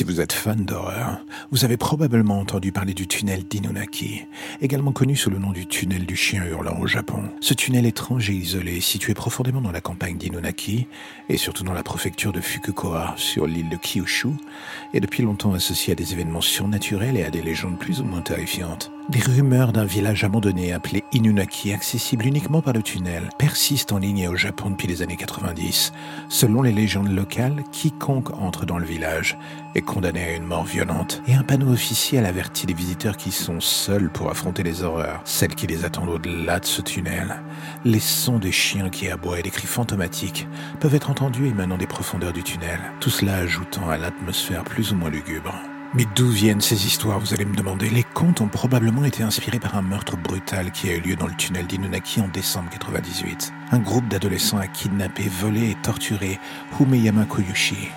Si vous êtes fan d'horreur, vous avez probablement entendu parler du tunnel d'Inunaki, également connu sous le nom du tunnel du chien hurlant au Japon. Ce tunnel étrange et isolé, situé profondément dans la campagne d'Inunaki, et surtout dans la préfecture de Fukuoka, sur l'île de Kyushu, est depuis longtemps associé à des événements surnaturels et à des légendes plus ou moins terrifiantes. Des rumeurs d'un village abandonné appelé Inunaki, accessible uniquement par le tunnel, persistent en ligne au Japon depuis les années 90. Selon les légendes locales, quiconque entre dans le village est condamné à une mort violente. Et un panneau officiel avertit les visiteurs qui sont seuls pour affronter les horreurs, celles qui les attendent au-delà de ce tunnel. Les sons des chiens qui aboient et des cris fantomatiques peuvent être entendus émanant des profondeurs du tunnel, tout cela ajoutant à l'atmosphère plus ou moins lugubre. Mais d'où viennent ces histoires, vous allez me demander? Les contes ont probablement été inspirés par un meurtre brutal qui a eu lieu dans le tunnel d'Inunaki en décembre 98. Un groupe d'adolescents a kidnappé, volé et torturé Humeyama Koyushi,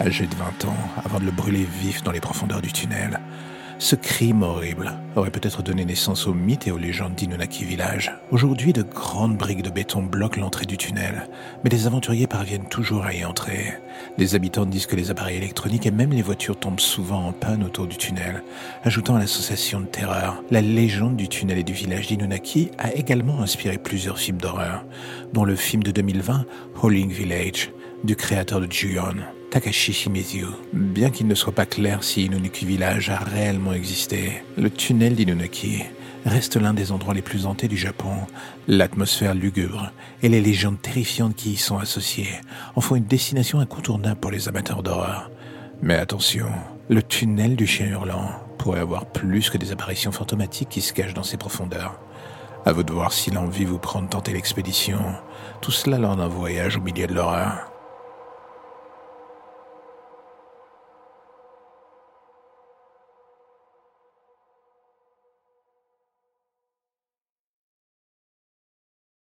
âgé de 20 ans, avant de le brûler vif dans les profondeurs du tunnel. Ce crime horrible aurait peut-être donné naissance aux mythes et aux légendes d'Inunaki Village. Aujourd'hui, de grandes briques de béton bloquent l'entrée du tunnel, mais les aventuriers parviennent toujours à y entrer. Les habitants disent que les appareils électroniques et même les voitures tombent souvent en panne autour du tunnel, ajoutant à l'association de terreur. La légende du tunnel et du village d'Inunaki a également inspiré plusieurs films d'horreur, dont le film de 2020, Howling Village, du créateur de Ju-on. Takashi Shimizu. Bien qu'il ne soit pas clair si Inunaki Village a réellement existé, le tunnel d'Inunaki reste l'un des endroits les plus hantés du Japon. L'atmosphère lugubre et les légendes terrifiantes qui y sont associées en font une destination incontournable pour les amateurs d'horreur. Mais attention, le tunnel du chien hurlant pourrait avoir plus que des apparitions fantomatiques qui se cachent dans ses profondeurs. À vous de voir si l'envie vous prend de tenter l'expédition. Tout cela lors d'un voyage au milieu de l'horreur.